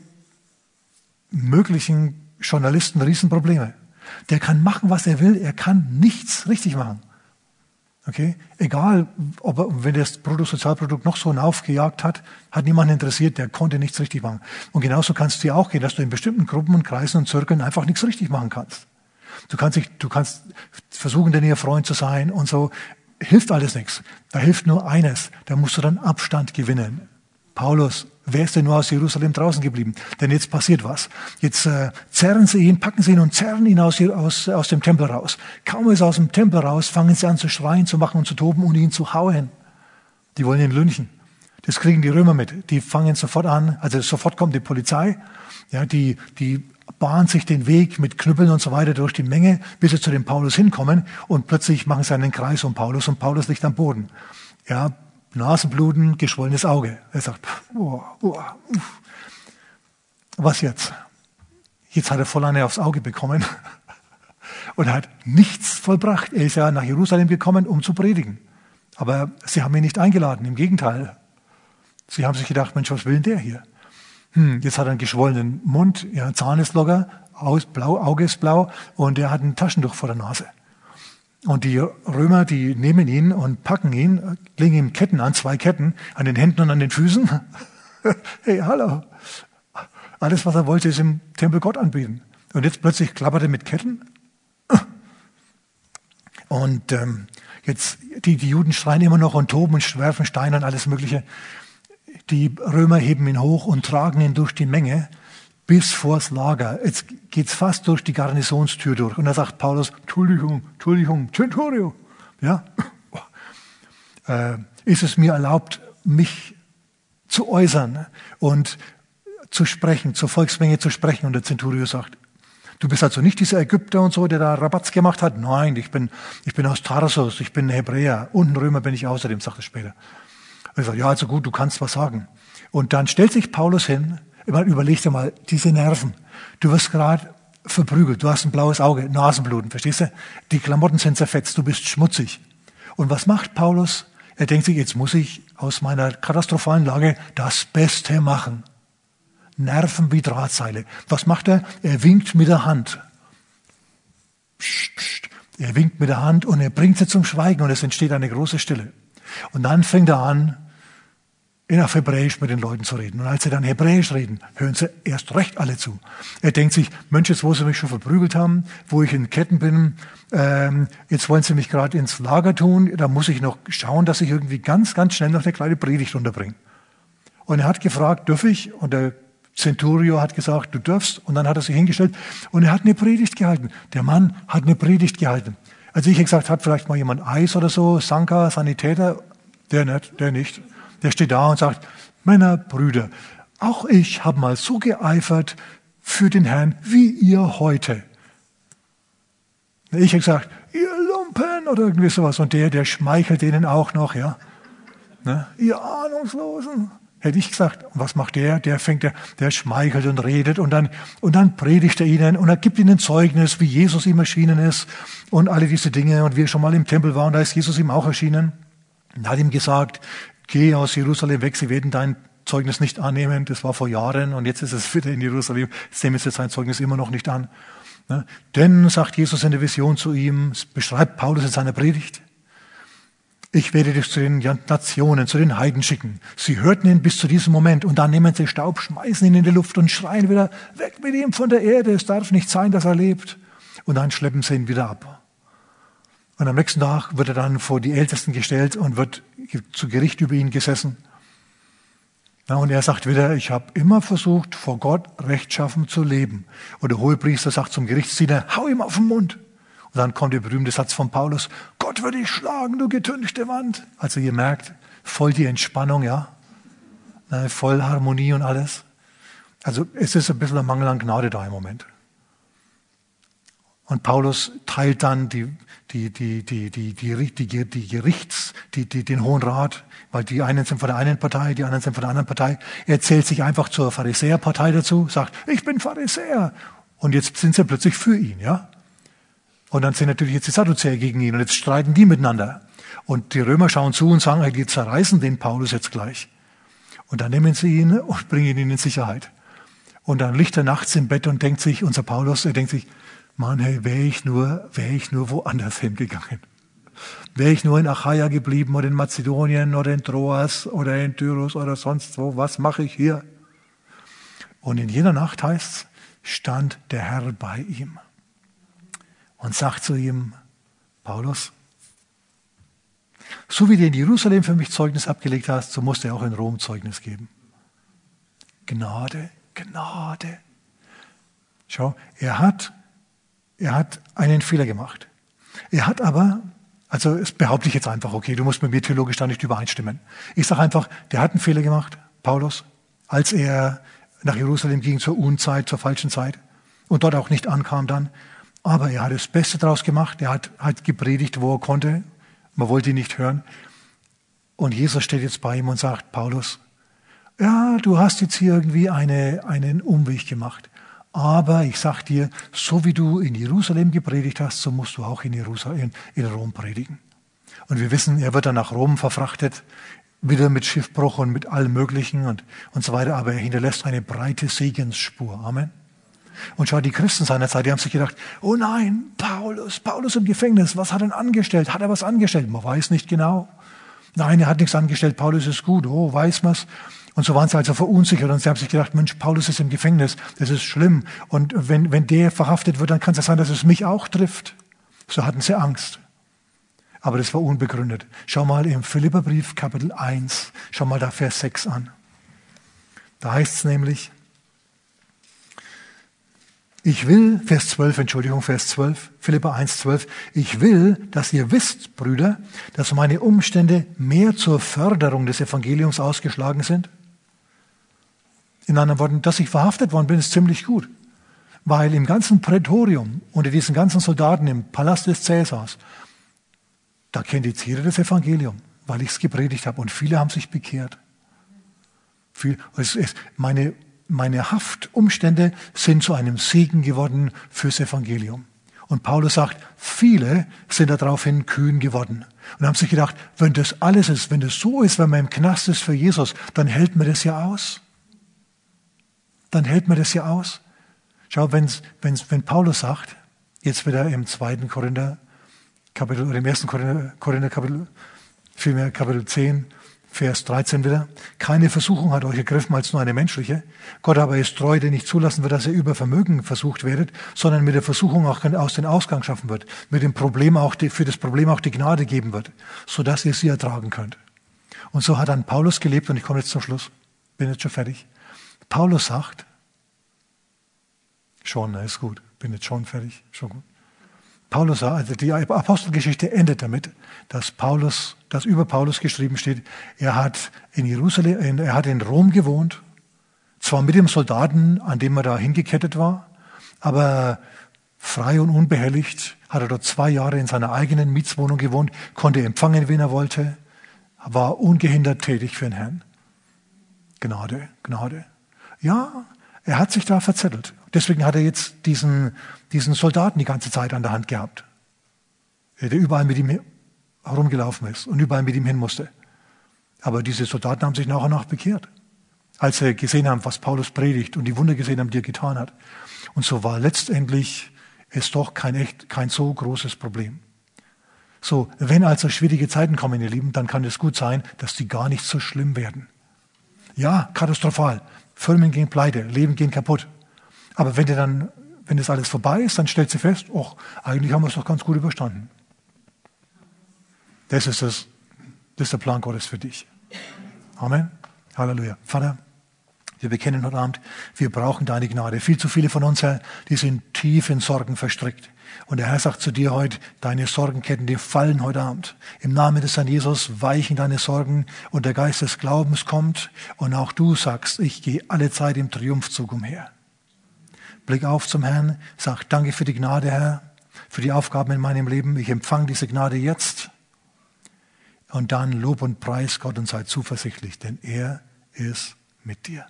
möglichen Journalisten Riesenprobleme. Der kann machen, was er will, er kann nichts richtig machen. Okay? Egal, ob er, wenn das Bruttosozialprodukt noch so aufgejagt hat, hat niemand interessiert, der konnte nichts richtig machen. Und genauso kannst du ja auch gehen, dass du in bestimmten Gruppen und Kreisen und Zirkeln einfach nichts richtig machen kannst. Du kannst, dich, du kannst versuchen, der näher Freund zu sein und so. Hilft alles nichts. Da hilft nur eines. Da musst du dann Abstand gewinnen. Paulus, wer ist denn nur aus Jerusalem draußen geblieben? Denn jetzt passiert was. Jetzt äh, zerren sie ihn, packen sie ihn und zerren ihn aus, aus, aus dem Tempel raus. Kaum ist er aus dem Tempel raus, fangen sie an zu schreien, zu machen und zu toben und ihn zu hauen. Die wollen ihn lynchen. Das kriegen die Römer mit. Die fangen sofort an, also sofort kommt die Polizei, ja, die, die bahnt sich den Weg mit Knüppeln und so weiter durch die Menge, bis sie zu dem Paulus hinkommen und plötzlich machen sie einen Kreis um Paulus und Paulus liegt am Boden. Ja, Nasenbluten, geschwollenes Auge. Er sagt, oh, oh, uff. was jetzt? Jetzt hat er voll eine aufs Auge bekommen und hat nichts vollbracht. Er ist ja nach Jerusalem gekommen, um zu predigen. Aber sie haben ihn nicht eingeladen, im Gegenteil. Sie haben sich gedacht, Mensch, was will denn der hier? Hm, jetzt hat er einen geschwollenen Mund, ja, Zahn ist locker, blau, Auge ist blau und er hat ein Taschentuch vor der Nase. Und die Römer, die nehmen ihn und packen ihn, legen ihm Ketten an, zwei Ketten, an den Händen und an den Füßen. hey, hallo. Alles, was er wollte, ist im Tempel Gott anbieten. Und jetzt plötzlich klappert er mit Ketten. Und ähm, jetzt, die, die Juden schreien immer noch und toben und werfen Steine und alles Mögliche. Die Römer heben ihn hoch und tragen ihn durch die Menge bis vors Lager. Jetzt geht's fast durch die Garnisonstür durch. Und da sagt Paulus, Entschuldigung, Entschuldigung, Centurio. Ja? Äh, ist es mir erlaubt, mich zu äußern und zu sprechen, zur Volksmenge zu sprechen. Und der Centurio sagt, du bist also nicht dieser Ägypter und so, der da Rabatz gemacht hat. Nein, ich bin, ich bin aus Tarsus, ich bin Hebräer und ein Römer bin ich außerdem, sagt er später. Und ich sage, ja, also gut, du kannst was sagen. Und dann stellt sich Paulus hin, überleg dir mal, diese Nerven. Du wirst gerade verprügelt, du hast ein blaues Auge, Nasenbluten, verstehst du? Die Klamotten sind zerfetzt, du bist schmutzig. Und was macht Paulus? Er denkt sich, jetzt muss ich aus meiner katastrophalen Lage das Beste machen. Nerven wie Drahtseile. Was macht er? Er winkt mit der Hand. Psst, psst. Er winkt mit der Hand und er bringt sie zum Schweigen und es entsteht eine große Stille. Und dann fängt er an, in auf Hebräisch mit den Leuten zu reden. Und als sie dann Hebräisch reden, hören sie erst recht alle zu. Er denkt sich, Mensch, jetzt wo sie mich schon verprügelt haben, wo ich in Ketten bin, ähm, jetzt wollen sie mich gerade ins Lager tun, da muss ich noch schauen, dass ich irgendwie ganz, ganz schnell noch eine kleine Predigt unterbringe. Und er hat gefragt, dürfe ich? Und der Centurio hat gesagt, du darfst. Und dann hat er sich hingestellt und er hat eine Predigt gehalten. Der Mann hat eine Predigt gehalten. Also ich gesagt, hat vielleicht mal jemand Eis oder so, Sanka, Sanitäter? Der nicht, der nicht. Der steht da und sagt, Männer, Brüder, auch ich habe mal so geeifert für den Herrn wie ihr heute. Ich habe gesagt, ihr Lumpen oder irgendwie sowas. Und der, der schmeichelt denen auch noch, ja. Ne? Ihr Ahnungslosen. Hätte ich gesagt, was macht der? Der fängt, der, der schmeichelt und redet und dann, und dann predigt er ihnen und er gibt ihnen Zeugnis, wie Jesus ihm erschienen ist und alle diese Dinge und wie er schon mal im Tempel war und da ist Jesus ihm auch erschienen. Und hat ihm gesagt, geh aus Jerusalem weg, sie werden dein Zeugnis nicht annehmen. Das war vor Jahren und jetzt ist es wieder in Jerusalem. Sie nehmen jetzt sein Zeugnis immer noch nicht an. Ne? Denn, sagt Jesus in der Vision zu ihm, beschreibt Paulus in seiner Predigt, ich werde dich zu den Nationen, zu den Heiden schicken. Sie hörten ihn bis zu diesem Moment und dann nehmen sie Staub, schmeißen ihn in die Luft und schreien wieder, weg mit ihm von der Erde, es darf nicht sein, dass er lebt. Und dann schleppen sie ihn wieder ab. Und am nächsten Tag wird er dann vor die Ältesten gestellt und wird zu Gericht über ihn gesessen. Ja, und er sagt wieder, ich habe immer versucht, vor Gott rechtschaffen zu leben. Und der Hohepriester sagt zum Gerichtsdiener, hau ihm auf den Mund. Und dann kommt der berühmte Satz von Paulus, Gott würde dich schlagen, du getünchte Wand. Also ihr merkt, voll die Entspannung, ja. Voll Harmonie und alles. Also es ist ein bisschen ein Mangel an Gnade da im Moment. Und Paulus teilt dann die, die, die, die, die, die, die, die Gerichts, die, die, den Hohen Rat, weil die einen sind von der einen Partei, die anderen sind von der anderen Partei. Er zählt sich einfach zur Pharisäerpartei dazu, sagt, ich bin Pharisäer. Und jetzt sind sie plötzlich für ihn, ja. Und dann sind natürlich jetzt die Sadduzäer gegen ihn und jetzt streiten die miteinander. Und die Römer schauen zu und sagen, die zerreißen den Paulus jetzt gleich. Und dann nehmen sie ihn und bringen ihn in Sicherheit. Und dann liegt er nachts im Bett und denkt sich, unser Paulus, er denkt sich, Mann, hey, wäre ich nur, wäre ich nur woanders hingegangen. Wäre ich nur in Achaia geblieben oder in Mazedonien oder in Troas oder in Tyrus oder sonst wo, was mache ich hier? Und in jeder Nacht heißt stand der Herr bei ihm und sagt zu ihm, Paulus, so wie du in Jerusalem für mich Zeugnis abgelegt hast, so musst du auch in Rom Zeugnis geben. Gnade, Gnade. Schau, er hat, er hat einen Fehler gemacht. Er hat aber, also das behaupte ich jetzt einfach, okay, du musst mit mir theologisch da nicht übereinstimmen. Ich sage einfach, der hat einen Fehler gemacht, Paulus, als er nach Jerusalem ging zur Unzeit, zur falschen Zeit und dort auch nicht ankam dann. Aber er hat das Beste daraus gemacht. Er hat, hat gepredigt, wo er konnte. Man wollte ihn nicht hören. Und Jesus steht jetzt bei ihm und sagt, Paulus, ja, du hast jetzt hier irgendwie eine, einen Umweg gemacht. Aber ich sag dir, so wie du in Jerusalem gepredigt hast, so musst du auch in, Jerusalem, in Rom predigen. Und wir wissen, er wird dann nach Rom verfrachtet, wieder mit Schiffbruch und mit allem Möglichen und, und so weiter. Aber er hinterlässt eine breite Segensspur. Amen. Und schau, die Christen seiner Zeit, die haben sich gedacht, oh nein, Paulus, Paulus im Gefängnis, was hat er angestellt? Hat er was angestellt? Man weiß nicht genau. Nein, er hat nichts angestellt, Paulus ist gut, oh, weiß man's. Und so waren sie also verunsichert und sie haben sich gedacht, Mensch, Paulus ist im Gefängnis, das ist schlimm. Und wenn, wenn der verhaftet wird, dann kann es sein, dass es mich auch trifft. So hatten sie Angst. Aber das war unbegründet. Schau mal im Philipperbrief Kapitel 1, schau mal da Vers 6 an. Da heißt es nämlich, Ich will, Vers 12, Entschuldigung, Vers 12, Philippa 1, 12, ich will, dass ihr wisst, Brüder, dass meine Umstände mehr zur Förderung des Evangeliums ausgeschlagen sind. In anderen Worten, dass ich verhaftet worden bin, ist ziemlich gut. Weil im ganzen Prätorium, unter diesen ganzen Soldaten im Palast des Cäsars, da kennt jetzt jeder das Evangelium, weil ich es gepredigt habe und viele haben sich bekehrt. Meine, meine Haftumstände sind zu einem Segen geworden fürs Evangelium. Und Paulus sagt, viele sind daraufhin kühn geworden und haben sich gedacht, wenn das alles ist, wenn das so ist, wenn man im Knast ist für Jesus, dann hält man das ja aus. Dann hält man das ja aus. Schau, wenn's, wenn's, wenn Paulus sagt, jetzt wieder im zweiten Korinther Kapitel, oder im ersten Korinther, Korinther Kapitel, vielmehr Kapitel 10, Vers 13 wieder. Keine Versuchung hat euch ergriffen als nur eine menschliche. Gott aber ist treu, der nicht zulassen wird, dass ihr über Vermögen versucht werdet, sondern mit der Versuchung auch aus den Ausgang schaffen wird. Mit dem Problem auch die, für das Problem auch die Gnade geben wird, sodass ihr sie ertragen könnt. Und so hat dann Paulus gelebt, und ich komme jetzt zum Schluss, bin jetzt schon fertig. Paulus sagt, schon, ist gut, bin jetzt schon fertig, schon gut. Paulus, also die Apostelgeschichte endet damit, dass Paulus, dass über Paulus geschrieben steht, er hat in Jerusalem, er hat in Rom gewohnt, zwar mit dem Soldaten, an dem er da hingekettet war, aber frei und unbehelligt hat er dort zwei Jahre in seiner eigenen Mietswohnung gewohnt, konnte empfangen, wen er wollte, war ungehindert tätig für den Herrn. Gnade, Gnade. Ja, er hat sich da verzettelt. Deswegen hat er jetzt diesen, diesen Soldaten die ganze Zeit an der Hand gehabt, der überall mit ihm herumgelaufen ist und überall mit ihm hin musste. Aber diese Soldaten haben sich nach und nach bekehrt, als sie gesehen haben, was Paulus predigt und die Wunder gesehen haben, die er getan hat. Und so war letztendlich es doch kein echt, kein so großes Problem. So, wenn also schwierige Zeiten kommen, ihr Lieben, dann kann es gut sein, dass die gar nicht so schlimm werden. Ja, katastrophal. Firmen gehen pleite, Leben gehen kaputt. Aber wenn, dann, wenn das alles vorbei ist, dann stellt sie fest, ach, eigentlich haben wir es doch ganz gut überstanden. Das ist, das, das ist der Plan Gottes für dich. Amen. Halleluja. Vater, wir bekennen heute Abend, wir brauchen deine Gnade. Viel zu viele von uns, Herr, die sind tief in Sorgen verstrickt. Und der Herr sagt zu dir heute, deine Sorgenketten, die fallen heute Abend. Im Namen des Herrn Jesus weichen deine Sorgen und der Geist des Glaubens kommt. Und auch du sagst, ich gehe alle Zeit im Triumphzug umher. Blick auf zum Herrn, sag danke für die Gnade, Herr, für die Aufgaben in meinem Leben. Ich empfange diese Gnade jetzt. Und dann Lob und Preis Gott und sei zuversichtlich, denn er ist mit dir.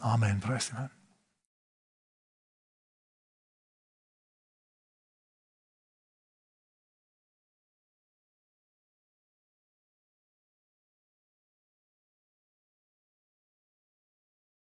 Amen. Preis den Herrn.